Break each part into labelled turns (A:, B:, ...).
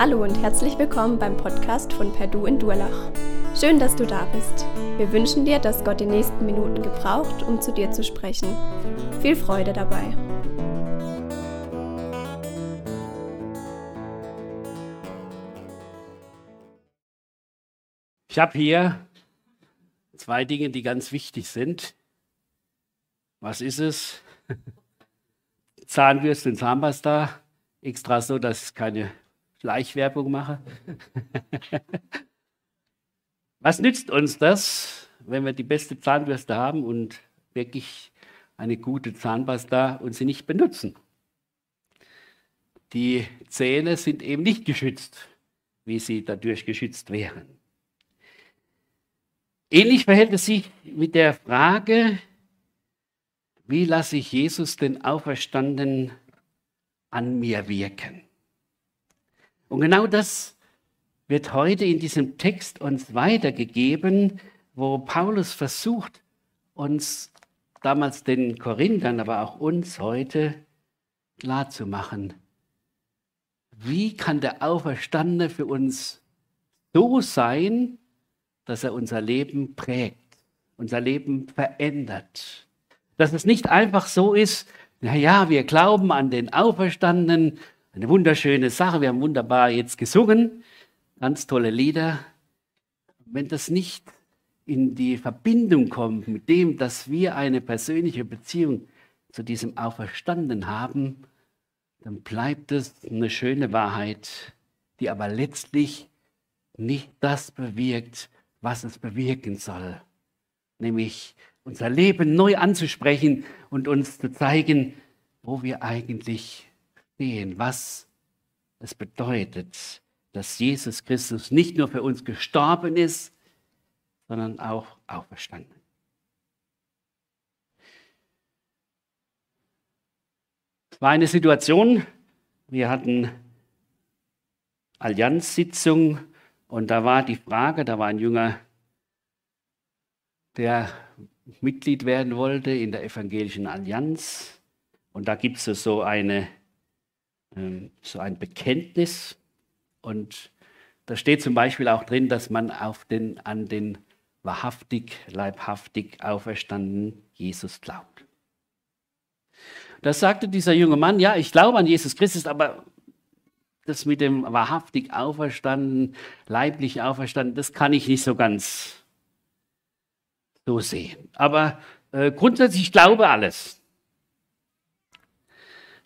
A: Hallo und herzlich willkommen beim Podcast von Perdu in Durlach. Schön, dass du da bist. Wir wünschen dir, dass Gott die nächsten Minuten gebraucht, um zu dir zu sprechen. Viel Freude dabei.
B: Ich habe hier zwei Dinge, die ganz wichtig sind. Was ist es? Zahnbürste und Zahnpasta. Extra so, dass ich keine Schleichwerbung mache. Was nützt uns das, wenn wir die beste Zahnbürste haben und wirklich eine gute Zahnpasta und sie nicht benutzen? Die Zähne sind eben nicht geschützt, wie sie dadurch geschützt wären. Ähnlich verhält es sich mit der Frage, wie lasse ich Jesus den Auferstanden an mir wirken? Und genau das wird heute in diesem Text uns weitergegeben, wo Paulus versucht, uns damals den Korinthern, aber auch uns heute klarzumachen, wie kann der Auferstandene für uns so sein, dass er unser Leben prägt, unser Leben verändert. Dass es nicht einfach so ist, naja, wir glauben an den Auferstandenen, eine wunderschöne Sache, wir haben wunderbar jetzt gesungen, ganz tolle Lieder. Wenn das nicht in die Verbindung kommt mit dem, dass wir eine persönliche Beziehung zu diesem Auferstandenen haben, dann bleibt es eine schöne Wahrheit, die aber letztlich nicht das bewirkt, was es bewirken soll, nämlich unser Leben neu anzusprechen und uns zu zeigen, wo wir eigentlich stehen, was es bedeutet, dass Jesus Christus nicht nur für uns gestorben ist, sondern auch auferstanden. Es war eine Situation, wir hatten Allianzsitzung und da war die Frage, da war ein Jünger, der Mitglied werden wollte in der Evangelischen Allianz. Und da gibt es so, eine, so ein Bekenntnis. Und da steht zum Beispiel auch drin, dass man auf den, an den wahrhaftig, leibhaftig auferstandenen Jesus glaubt. Da sagte dieser junge Mann, ja, ich glaube an Jesus Christus, aber das mit dem wahrhaftig auferstanden, leiblich auferstanden, das kann ich nicht so ganz so sehen. Aber äh, grundsätzlich ich glaube alles.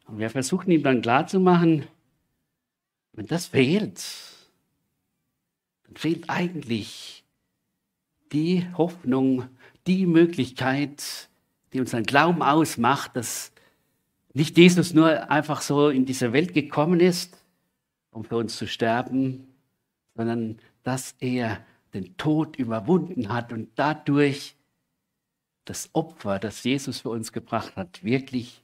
B: Und wir versuchen ihm dann klarzumachen, wenn das fehlt, dann fehlt eigentlich die Hoffnung, die Möglichkeit, die unseren Glauben ausmacht, dass nicht Jesus nur einfach so in diese Welt gekommen ist, um für uns zu sterben, sondern dass er den Tod überwunden hat und dadurch das Opfer, das Jesus für uns gebracht hat, wirklich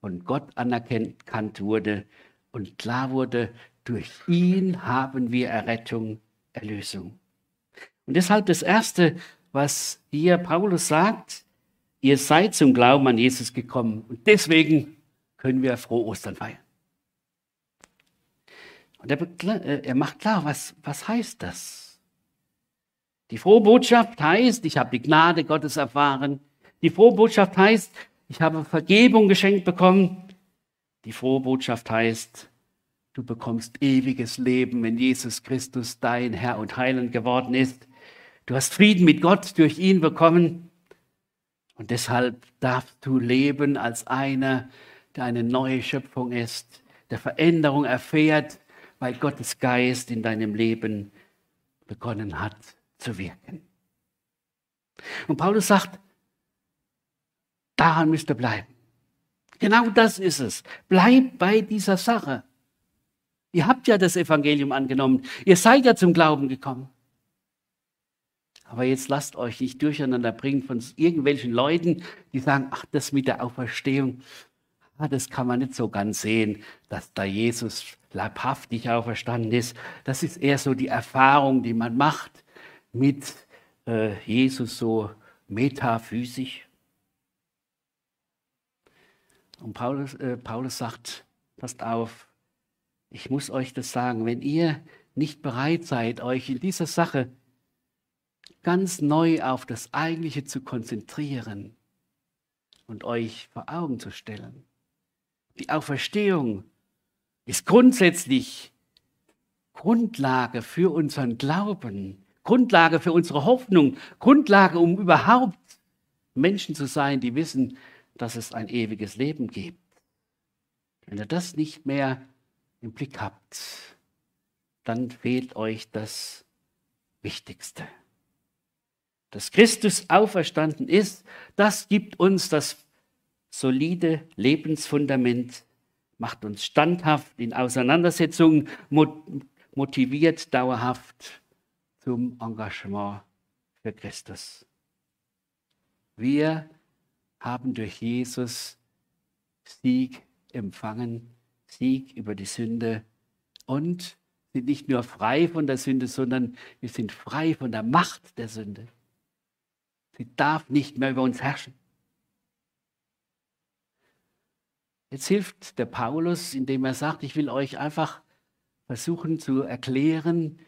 B: von Gott anerkannt wurde und klar wurde, durch ihn haben wir Errettung, Erlösung. Und deshalb das Erste, was hier Paulus sagt, ihr seid zum Glauben an Jesus gekommen und deswegen können wir frohe Ostern feiern. Und er, äh, er macht klar, was, was heißt das? Die frohe Botschaft heißt, ich habe die Gnade Gottes erfahren. Die frohe Botschaft heißt, ich habe Vergebung geschenkt bekommen. Die frohe Botschaft heißt, du bekommst ewiges Leben, wenn Jesus Christus dein Herr und Heiland geworden ist. Du hast Frieden mit Gott durch ihn bekommen. Und deshalb darfst du leben als einer, der eine neue Schöpfung ist, der Veränderung erfährt, weil Gottes Geist in deinem Leben begonnen hat zu wirken. Und Paulus sagt, daran müsst ihr bleiben. Genau das ist es. Bleibt bei dieser Sache. Ihr habt ja das Evangelium angenommen. Ihr seid ja zum Glauben gekommen. Aber jetzt lasst euch nicht durcheinander bringen von irgendwelchen Leuten, die sagen, ach, das mit der Auferstehung, ah, das kann man nicht so ganz sehen, dass da Jesus leibhaftig auferstanden ist. Das ist eher so die Erfahrung, die man macht mit äh, Jesus so metaphysisch. Und Paulus, äh, Paulus sagt, passt auf, ich muss euch das sagen, wenn ihr nicht bereit seid, euch in dieser Sache ganz neu auf das Eigentliche zu konzentrieren und euch vor Augen zu stellen. Die Auferstehung ist grundsätzlich Grundlage für unseren Glauben, Grundlage für unsere Hoffnung, Grundlage, um überhaupt Menschen zu sein, die wissen, dass es ein ewiges Leben gibt. Wenn ihr das nicht mehr im Blick habt, dann fehlt euch das Wichtigste. Dass Christus auferstanden ist, das gibt uns das solide Lebensfundament, macht uns standhaft in Auseinandersetzungen, motiviert dauerhaft zum Engagement für Christus. Wir haben durch Jesus Sieg empfangen, Sieg über die Sünde und sind nicht nur frei von der Sünde, sondern wir sind frei von der Macht der Sünde. Sie darf nicht mehr über uns herrschen. Jetzt hilft der Paulus, indem er sagt, ich will euch einfach versuchen zu erklären,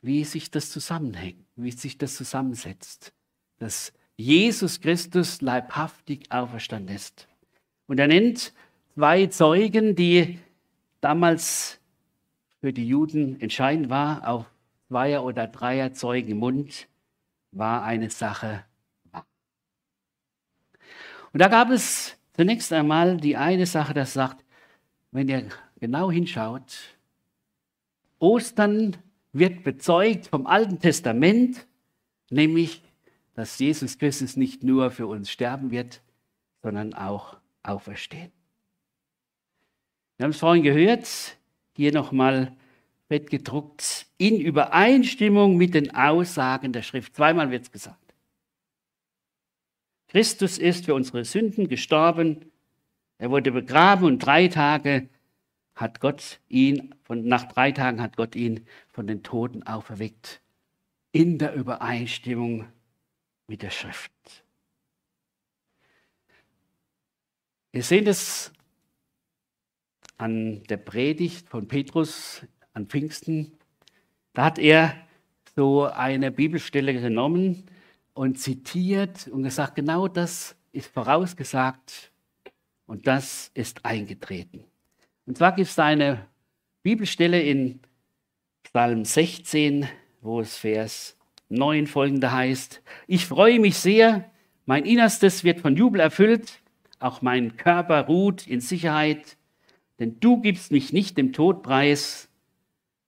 B: wie sich das zusammenhängt, wie sich das zusammensetzt, dass Jesus Christus leibhaftig auferstanden ist. Und er nennt zwei Zeugen, die damals für die Juden entscheidend war, auf Zweier- oder Dreier Zeugen Mund war eine Sache. Und da gab es zunächst einmal die eine Sache, das sagt, wenn ihr genau hinschaut, Ostern wird bezeugt vom Alten Testament, nämlich, dass Jesus Christus nicht nur für uns sterben wird, sondern auch auferstehen. Wir haben es vorhin gehört, hier nochmal fett gedruckt, in Übereinstimmung mit den Aussagen der Schrift. Zweimal wird es gesagt. Christus ist für unsere Sünden gestorben, er wurde begraben und drei Tage hat Gott ihn, von, nach drei Tagen hat Gott ihn von den Toten auferweckt, in der Übereinstimmung mit der Schrift. Wir sehen es an der Predigt von Petrus an Pfingsten. Da hat er so eine Bibelstelle genommen und zitiert und gesagt, genau das ist vorausgesagt und das ist eingetreten. Und zwar gibt es eine Bibelstelle in Psalm 16, wo es Vers 9 folgende heißt, ich freue mich sehr, mein Innerstes wird von Jubel erfüllt, auch mein Körper ruht in Sicherheit, denn du gibst mich nicht dem Tod preis,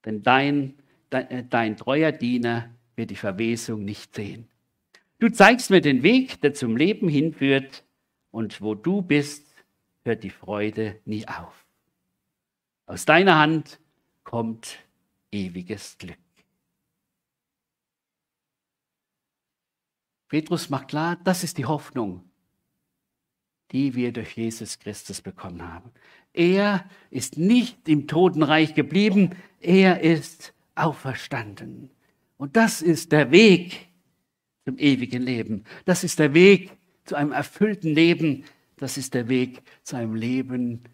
B: denn dein, dein, äh, dein treuer Diener wird die Verwesung nicht sehen. Du zeigst mir den Weg, der zum Leben hinführt, und wo du bist, hört die Freude nie auf. Aus deiner Hand kommt ewiges Glück. Petrus macht klar, das ist die Hoffnung, die wir durch Jesus Christus bekommen haben. Er ist nicht im Totenreich geblieben, er ist auferstanden. Und das ist der Weg zum ewigen Leben. Das ist der Weg zu einem erfüllten Leben. Das ist der Weg zu einem Leben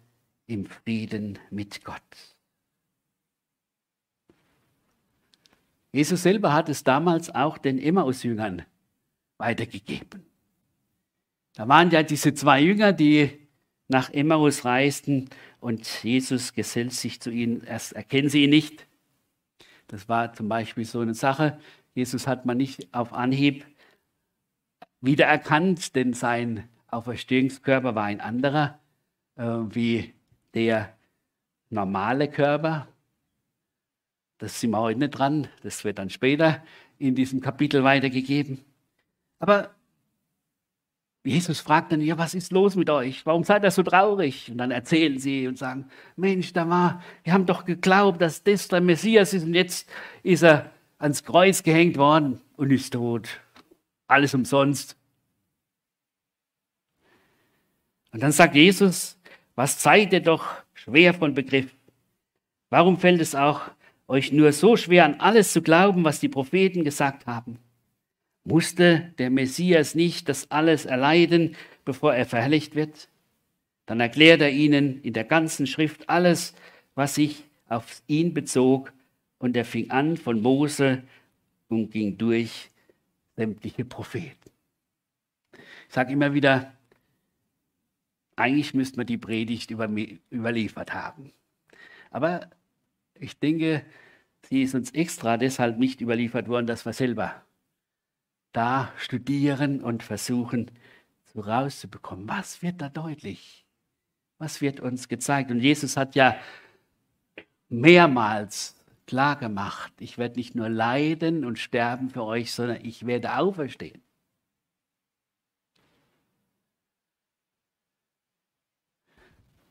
B: im Frieden mit Gott. Jesus selber hat es damals auch den Emmaus-Jüngern weitergegeben. Da waren ja diese zwei Jünger, die nach Emmaus reisten und Jesus gesellt sich zu ihnen. Erst erkennen sie ihn nicht. Das war zum Beispiel so eine Sache. Jesus hat man nicht auf Anhieb wiedererkannt, denn sein Auferstehungskörper war ein anderer, äh, wie der normale Körper. Das sind wir heute nicht dran, das wird dann später in diesem Kapitel weitergegeben. Aber Jesus fragt dann, ja, was ist los mit euch? Warum seid ihr so traurig? Und dann erzählen sie und sagen, Mensch, da war, wir haben doch geglaubt, dass das der Messias ist und jetzt ist er ans Kreuz gehängt worden und ist tot. Alles umsonst. Und dann sagt Jesus, was seid ihr doch schwer von Begriff? Warum fällt es auch euch nur so schwer an alles zu glauben, was die Propheten gesagt haben? Musste der Messias nicht das alles erleiden, bevor er verherrlicht wird? Dann erklärt er ihnen in der ganzen Schrift alles, was sich auf ihn bezog. Und er fing an von Mose und ging durch sämtliche Propheten. Ich sage immer wieder, eigentlich müsste man die Predigt über, überliefert haben. Aber ich denke, sie ist uns extra deshalb nicht überliefert worden, dass wir selber da studieren und versuchen, so rauszubekommen. Was wird da deutlich? Was wird uns gezeigt? Und Jesus hat ja mehrmals klar gemacht, ich werde nicht nur leiden und sterben für euch, sondern ich werde auferstehen.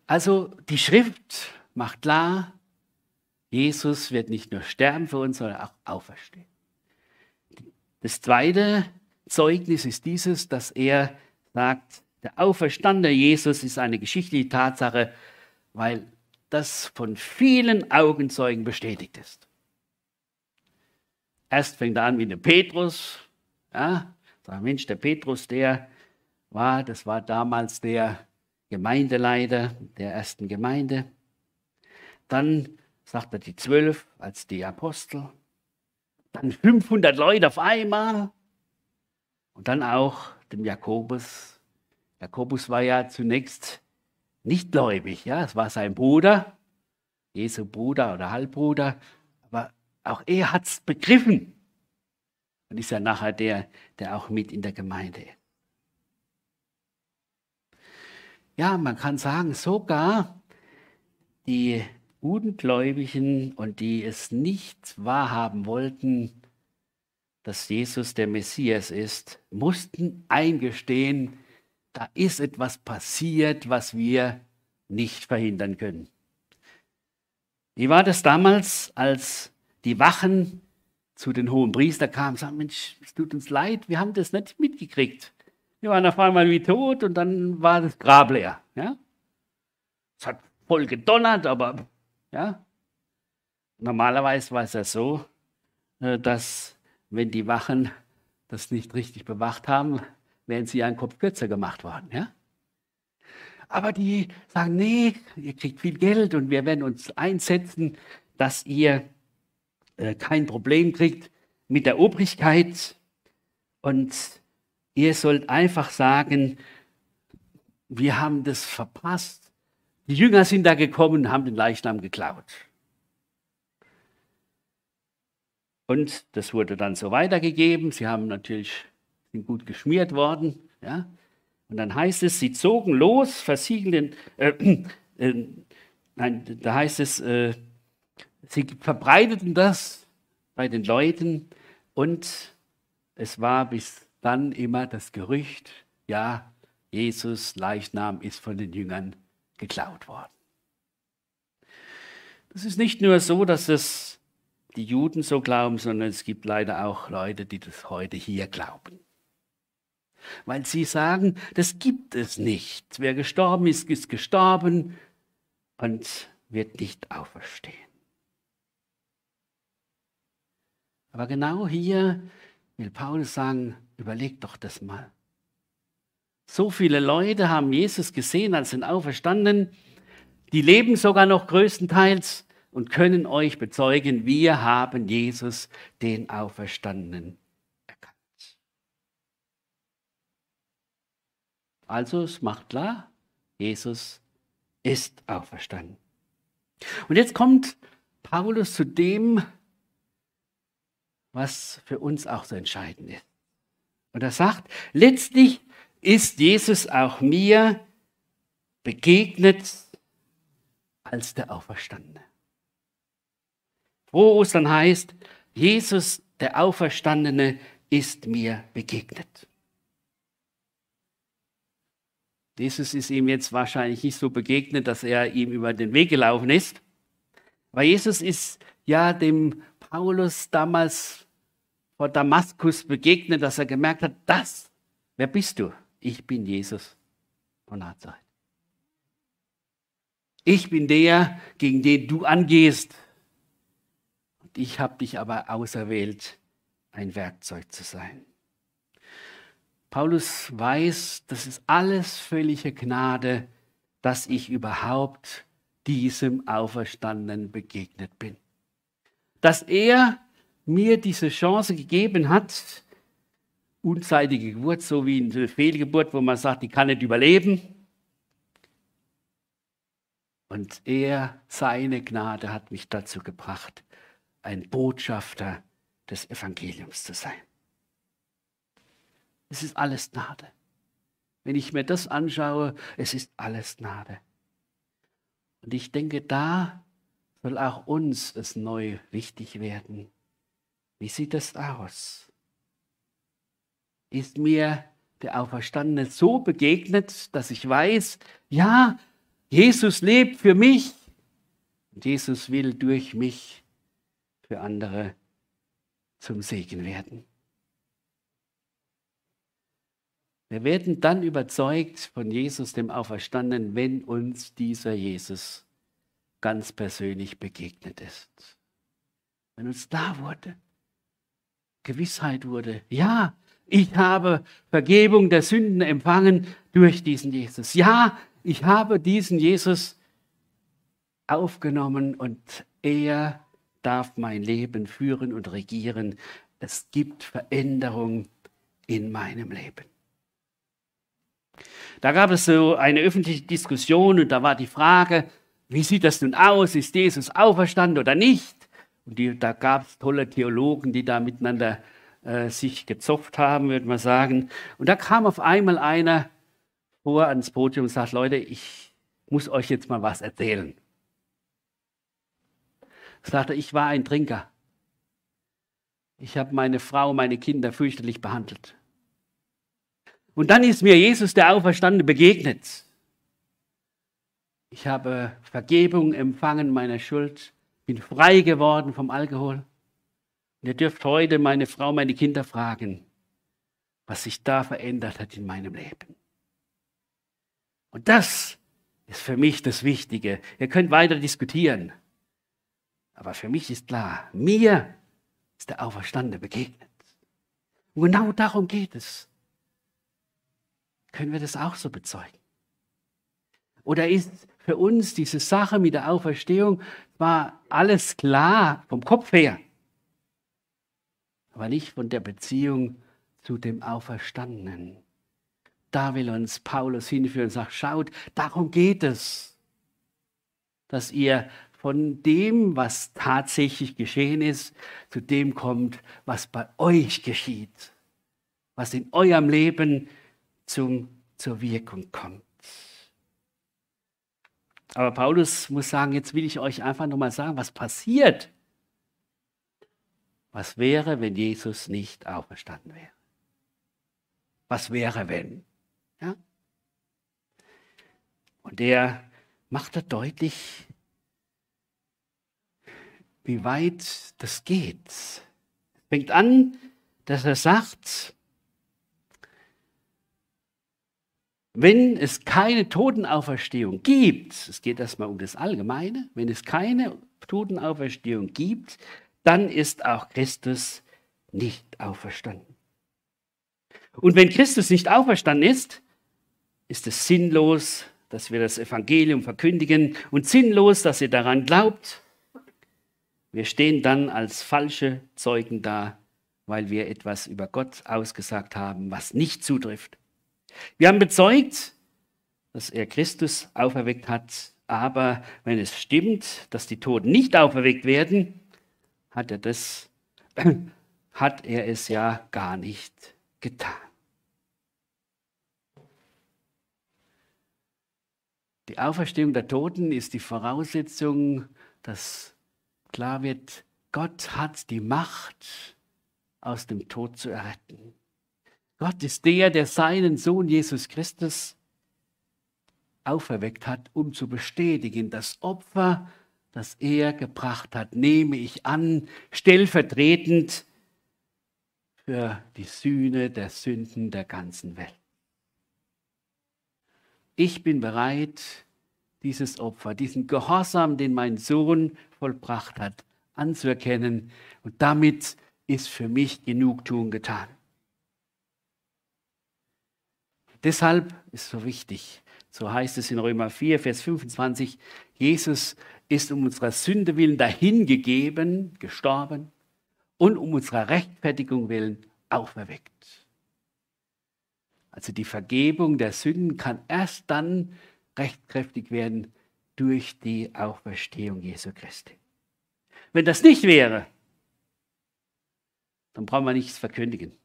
B: Also die Schrift macht klar, Jesus wird nicht nur sterben für uns, sondern auch auferstehen. Das zweite Zeugnis ist dieses, dass er sagt, der auferstandene Jesus ist eine geschichtliche Tatsache, weil das von vielen Augenzeugen bestätigt ist. Erst fängt er an wie der Petrus. Ja, sagt Mensch, der Petrus, der war, das war damals der Gemeindeleiter der ersten Gemeinde. Dann sagt er die zwölf als die Apostel. Dann 500 Leute auf einmal. Und dann auch dem Jakobus. Jakobus war ja zunächst nicht gläubig. Ja, es war sein Bruder, Jesu Bruder oder Halbbruder, aber auch er hat es begriffen und ist ja nachher der, der auch mit in der Gemeinde ist. Ja, man kann sagen, sogar die Ungläubigen und die es nicht wahrhaben wollten, dass Jesus der Messias ist, mussten eingestehen, da ist etwas passiert, was wir nicht verhindern können. Wie war das damals, als die Wachen zu den hohen Priester kamen und sagten, Mensch, es tut uns leid, wir haben das nicht mitgekriegt. Wir waren auf einmal wie tot und dann war das Grab leer. Ja? Es hat voll gedonnert, aber ja. Normalerweise war es ja so, äh, dass wenn die Wachen das nicht richtig bewacht haben, wären sie einen Kopf kürzer gemacht worden. Ja? Aber die sagen, nee, ihr kriegt viel Geld und wir werden uns einsetzen, dass ihr äh, kein Problem kriegt mit der Obrigkeit. Und ihr sollt einfach sagen, wir haben das verpasst. Die Jünger sind da gekommen und haben den Leichnam geklaut. Und das wurde dann so weitergegeben. Sie haben natürlich sind gut geschmiert worden. Ja? Und dann heißt es, sie zogen los, versiegelten, äh, äh, nein, da heißt es, äh, sie verbreiteten das bei den Leuten und es war bis dann immer das Gerücht, ja, Jesus Leichnam ist von den Jüngern geklaut worden. Das ist nicht nur so, dass es die Juden so glauben, sondern es gibt leider auch Leute, die das heute hier glauben weil sie sagen, das gibt es nicht. Wer gestorben ist, ist gestorben und wird nicht auferstehen. Aber genau hier will Paulus sagen, überlegt doch das mal. So viele Leute haben Jesus gesehen als den Auferstandenen, die leben sogar noch größtenteils und können euch bezeugen, wir haben Jesus, den Auferstandenen, Also es macht klar, Jesus ist auferstanden. Und jetzt kommt Paulus zu dem, was für uns auch so entscheidend ist. Und er sagt, letztlich ist Jesus auch mir begegnet als der Auferstandene. Frohe Ostern heißt, Jesus, der Auferstandene, ist mir begegnet. Jesus ist ihm jetzt wahrscheinlich nicht so begegnet, dass er ihm über den Weg gelaufen ist. Weil Jesus ist ja dem Paulus damals vor Damaskus begegnet, dass er gemerkt hat, das, wer bist du? Ich bin Jesus von Nazareth. Ich bin der, gegen den du angehst. Und ich habe dich aber auserwählt, ein Werkzeug zu sein. Paulus weiß, das ist alles völlige Gnade, dass ich überhaupt diesem Auferstandenen begegnet bin. Dass er mir diese Chance gegeben hat, unzeitige Geburt, so wie eine Fehlgeburt, wo man sagt, die kann nicht überleben. Und er, seine Gnade hat mich dazu gebracht, ein Botschafter des Evangeliums zu sein. Es ist alles Gnade. Wenn ich mir das anschaue, es ist alles Gnade. Und ich denke, da soll auch uns es neu wichtig werden. Wie sieht es aus? Ist mir der Auferstandene so begegnet, dass ich weiß, ja, Jesus lebt für mich und Jesus will durch mich für andere zum Segen werden. Wir werden dann überzeugt von Jesus, dem Auferstandenen, wenn uns dieser Jesus ganz persönlich begegnet ist. Wenn uns da wurde, Gewissheit wurde, ja, ich habe Vergebung der Sünden empfangen durch diesen Jesus. Ja, ich habe diesen Jesus aufgenommen und er darf mein Leben führen und regieren. Es gibt Veränderung in meinem Leben. Da gab es so eine öffentliche Diskussion und da war die Frage, wie sieht das nun aus? Ist Jesus auferstanden oder nicht? Und die, da gab es tolle Theologen, die da miteinander äh, sich gezopft haben, würde man sagen. Und da kam auf einmal einer vor ans Podium und sagt, Leute, ich muss euch jetzt mal was erzählen. Sagte, ich war ein Trinker. Ich habe meine Frau, meine Kinder fürchterlich behandelt. Und dann ist mir Jesus, der Auferstandene, begegnet. Ich habe Vergebung empfangen meiner Schuld, bin frei geworden vom Alkohol. Und ihr dürft heute meine Frau, meine Kinder fragen, was sich da verändert hat in meinem Leben. Und das ist für mich das Wichtige. Ihr könnt weiter diskutieren. Aber für mich ist klar, mir ist der Auferstandene begegnet. Und genau darum geht es. Können wir das auch so bezeugen? Oder ist für uns diese Sache mit der Auferstehung, war alles klar vom Kopf her, aber nicht von der Beziehung zu dem Auferstandenen. Da will uns Paulus hinführen und sagt, schaut, darum geht es, dass ihr von dem, was tatsächlich geschehen ist, zu dem kommt, was bei euch geschieht, was in eurem Leben zum, zur Wirkung kommt. Aber Paulus muss sagen, jetzt will ich euch einfach nochmal sagen, was passiert. Was wäre, wenn Jesus nicht auferstanden wäre? Was wäre, wenn? Ja? Und er macht da deutlich, wie weit das geht. Fängt an, dass er sagt, Wenn es keine Totenauferstehung gibt, es geht erstmal um das Allgemeine, wenn es keine Totenauferstehung gibt, dann ist auch Christus nicht auferstanden. Und wenn Christus nicht auferstanden ist, ist es sinnlos, dass wir das Evangelium verkündigen und sinnlos, dass ihr daran glaubt. Wir stehen dann als falsche Zeugen da, weil wir etwas über Gott ausgesagt haben, was nicht zutrifft. Wir haben bezeugt, dass er Christus auferweckt hat, aber wenn es stimmt, dass die Toten nicht auferweckt werden, hat er das, hat er es ja gar nicht getan. Die Auferstehung der Toten ist die Voraussetzung, dass klar wird, Gott hat die Macht, aus dem Tod zu erretten. Gott ist der, der seinen Sohn Jesus Christus auferweckt hat, um zu bestätigen, das Opfer, das er gebracht hat, nehme ich an, stellvertretend für die Sühne der Sünden der ganzen Welt. Ich bin bereit, dieses Opfer, diesen Gehorsam, den mein Sohn vollbracht hat, anzuerkennen. Und damit ist für mich Genugtuung getan. Deshalb ist so wichtig, So heißt es in Römer 4, Vers 25. Jesus ist um unserer Sünde willen dahingegeben, gestorben und um unserer Rechtfertigung willen auferweckt. Also die Vergebung der Sünden kann erst dann rechtkräftig werden durch die Auferstehung Jesu Christi. Wenn das nicht wäre, dann brauchen wir nichts verkündigen.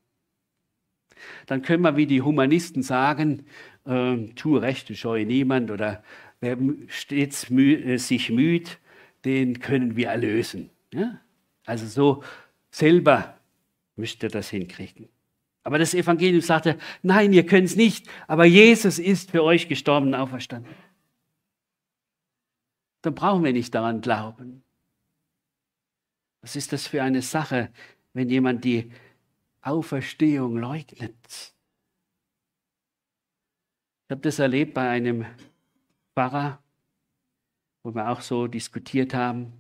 B: Dann können wir wie die Humanisten sagen, äh, tue Rechte, scheue niemand oder wer stets mü äh, sich müht, den können wir erlösen. Ja? Also so selber müsst ihr das hinkriegen. Aber das Evangelium sagte, nein, ihr könnt es nicht, aber Jesus ist für euch gestorben und auferstanden. Dann brauchen wir nicht daran glauben. Was ist das für eine Sache, wenn jemand die Auferstehung leugnet? Ich habe das erlebt bei einem Pfarrer, wo wir auch so diskutiert haben.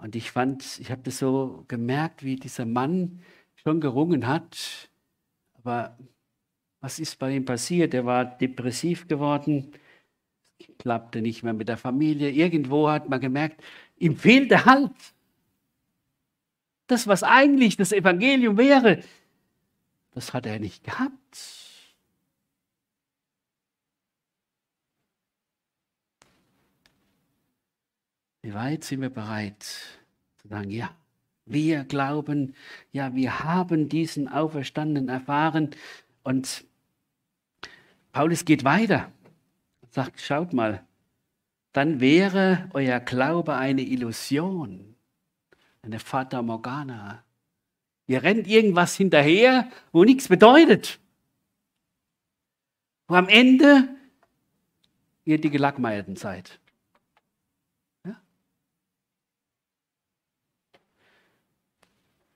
B: Und ich fand, ich habe das so gemerkt, wie dieser Mann schon gerungen hat. Aber was ist bei ihm passiert? Er war depressiv geworden, klappte nicht mehr mit der Familie. Irgendwo hat man gemerkt, ihm fehlt der Halt. Das, was eigentlich das Evangelium wäre, das hat er nicht gehabt. Wie weit sind wir bereit zu sagen, ja, wir glauben, ja, wir haben diesen Auferstandenen erfahren. Und Paulus geht weiter und sagt, schaut mal, dann wäre euer Glaube eine Illusion, eine Fata Morgana. Ihr rennt irgendwas hinterher, wo nichts bedeutet. Wo am Ende ihr die Gelackmeierten seid.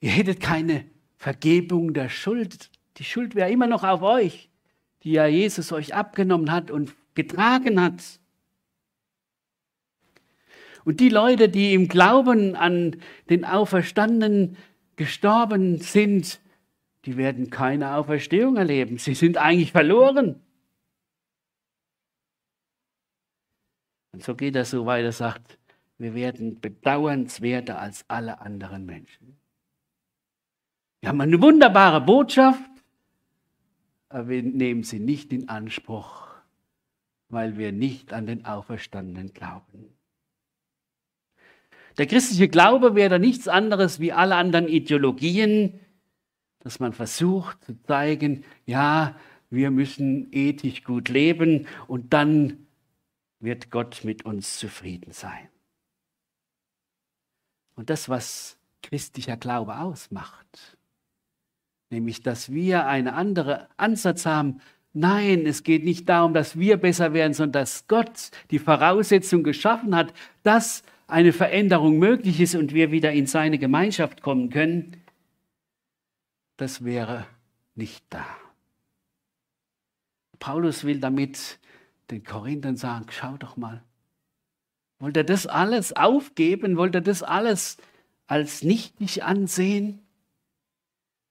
B: Ihr hättet keine Vergebung der Schuld. Die Schuld wäre immer noch auf euch, die ja Jesus euch abgenommen hat und getragen hat. Und die Leute, die im Glauben an den Auferstandenen gestorben sind, die werden keine Auferstehung erleben. Sie sind eigentlich verloren. Und so geht er so weiter, sagt, wir werden bedauernswerter als alle anderen Menschen. Wir haben eine wunderbare Botschaft, aber wir nehmen sie nicht in Anspruch, weil wir nicht an den Auferstandenen glauben. Der christliche Glaube wäre nichts anderes wie alle anderen Ideologien, dass man versucht zu zeigen, ja, wir müssen ethisch gut leben und dann wird Gott mit uns zufrieden sein. Und das, was christlicher Glaube ausmacht, nämlich dass wir einen anderen Ansatz haben. Nein, es geht nicht darum, dass wir besser werden, sondern dass Gott die Voraussetzung geschaffen hat, dass eine Veränderung möglich ist und wir wieder in seine Gemeinschaft kommen können. Das wäre nicht da. Paulus will damit den Korinthern sagen, schau doch mal, wollt ihr das alles aufgeben? Wollt ihr das alles als nichtig ansehen?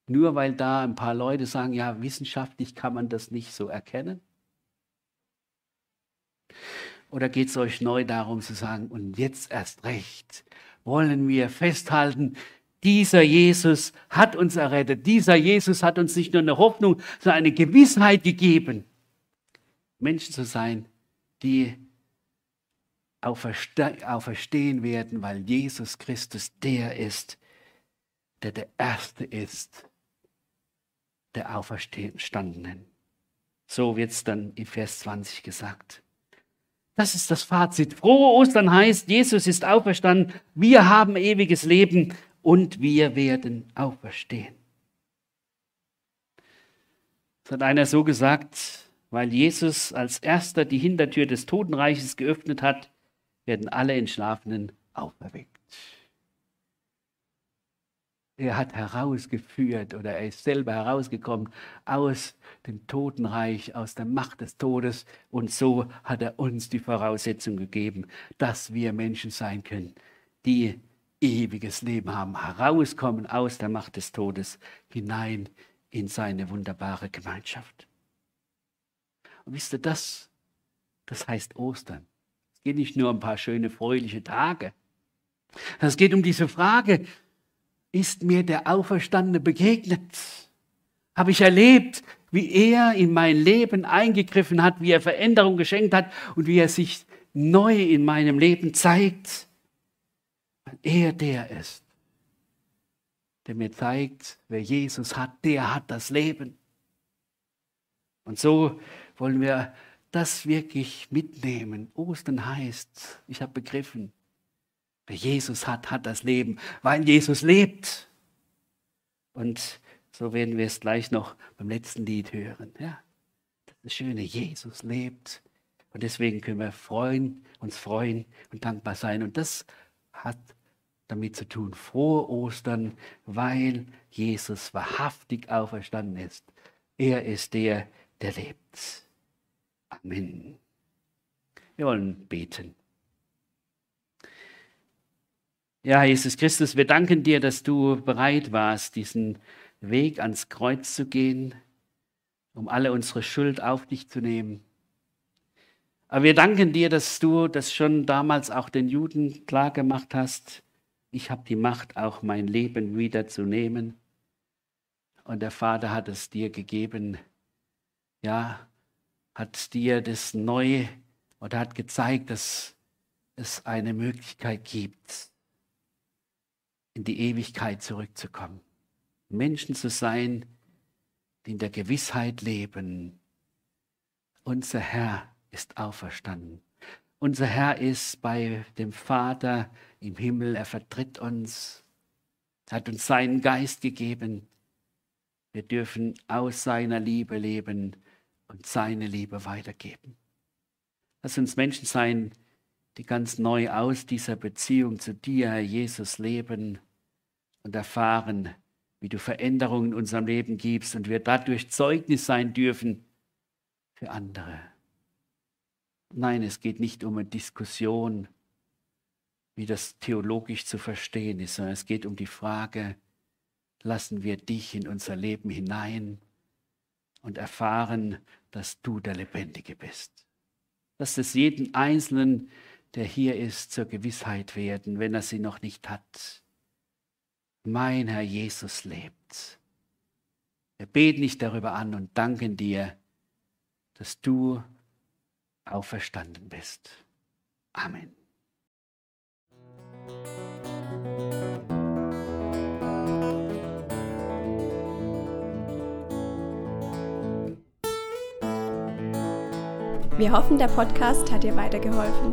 B: Nur weil da ein paar Leute sagen, ja, wissenschaftlich kann man das nicht so erkennen? Oder geht es euch neu darum zu sagen, und jetzt erst recht wollen wir festhalten, dieser Jesus hat uns errettet. Dieser Jesus hat uns nicht nur eine Hoffnung, sondern eine Gewissheit gegeben, Menschen zu sein, die auferstehen werden, weil Jesus Christus der ist, der der Erste ist, der Auferstandenen. So wird es dann in Vers 20 gesagt. Das ist das Fazit. Frohe Ostern heißt, Jesus ist auferstanden, wir haben ewiges Leben und wir werden auferstehen. Es hat einer so gesagt, weil Jesus als erster die Hintertür des Totenreiches geöffnet hat, werden alle Entschlafenen auferweckt. Er hat herausgeführt oder er ist selber herausgekommen aus dem Totenreich, aus der Macht des Todes. Und so hat er uns die Voraussetzung gegeben, dass wir Menschen sein können, die ewiges Leben haben, herauskommen aus der Macht des Todes hinein in seine wunderbare Gemeinschaft. Und wisst ihr das? Das heißt Ostern. Es geht nicht nur um ein paar schöne, fröhliche Tage. Es geht um diese Frage, ist mir der Auferstandene begegnet? Habe ich erlebt, wie er in mein Leben eingegriffen hat, wie er Veränderung geschenkt hat und wie er sich neu in meinem Leben zeigt? Weil er der ist, der mir zeigt, wer Jesus hat, der hat das Leben. Und so wollen wir das wirklich mitnehmen. Ostern heißt, ich habe begriffen, wer Jesus hat, hat das Leben, weil Jesus lebt. Und so werden wir es gleich noch beim letzten Lied hören. Ja, das Schöne, Jesus lebt. Und deswegen können wir freuen, uns freuen und dankbar sein. Und das hat damit zu tun. Frohe Ostern, weil Jesus wahrhaftig auferstanden ist. Er ist der, der lebt. Amen. Wir wollen beten. Ja, Jesus Christus, wir danken dir, dass du bereit warst, diesen Weg ans Kreuz zu gehen, um alle unsere Schuld auf dich zu nehmen. Aber wir danken dir, dass du das schon damals auch den Juden klar gemacht hast. Ich habe die Macht, auch mein Leben wiederzunehmen. Und der Vater hat es dir gegeben. Ja, hat dir das neu oder hat gezeigt, dass es eine Möglichkeit gibt, in die Ewigkeit zurückzukommen. Menschen zu sein, die in der Gewissheit leben. Unser Herr ist auferstanden. Unser Herr ist bei dem Vater im Himmel. Er vertritt uns, hat uns seinen Geist gegeben. Wir dürfen aus seiner Liebe leben und seine Liebe weitergeben. Lass uns Menschen sein, die ganz neu aus dieser Beziehung zu dir, Herr Jesus, leben und erfahren, wie du Veränderungen in unserem Leben gibst und wir dadurch Zeugnis sein dürfen für andere. Nein, es geht nicht um eine Diskussion, wie das theologisch zu verstehen ist, sondern es geht um die Frage, lassen wir dich in unser Leben hinein und erfahren, dass du der Lebendige bist. Lass es jeden Einzelnen, der hier ist, zur Gewissheit werden, wenn er sie noch nicht hat. Mein Herr Jesus lebt. Wir beten dich darüber an und danken dir, dass du auferstanden bist. Amen.
A: Wir hoffen, der Podcast hat dir weitergeholfen.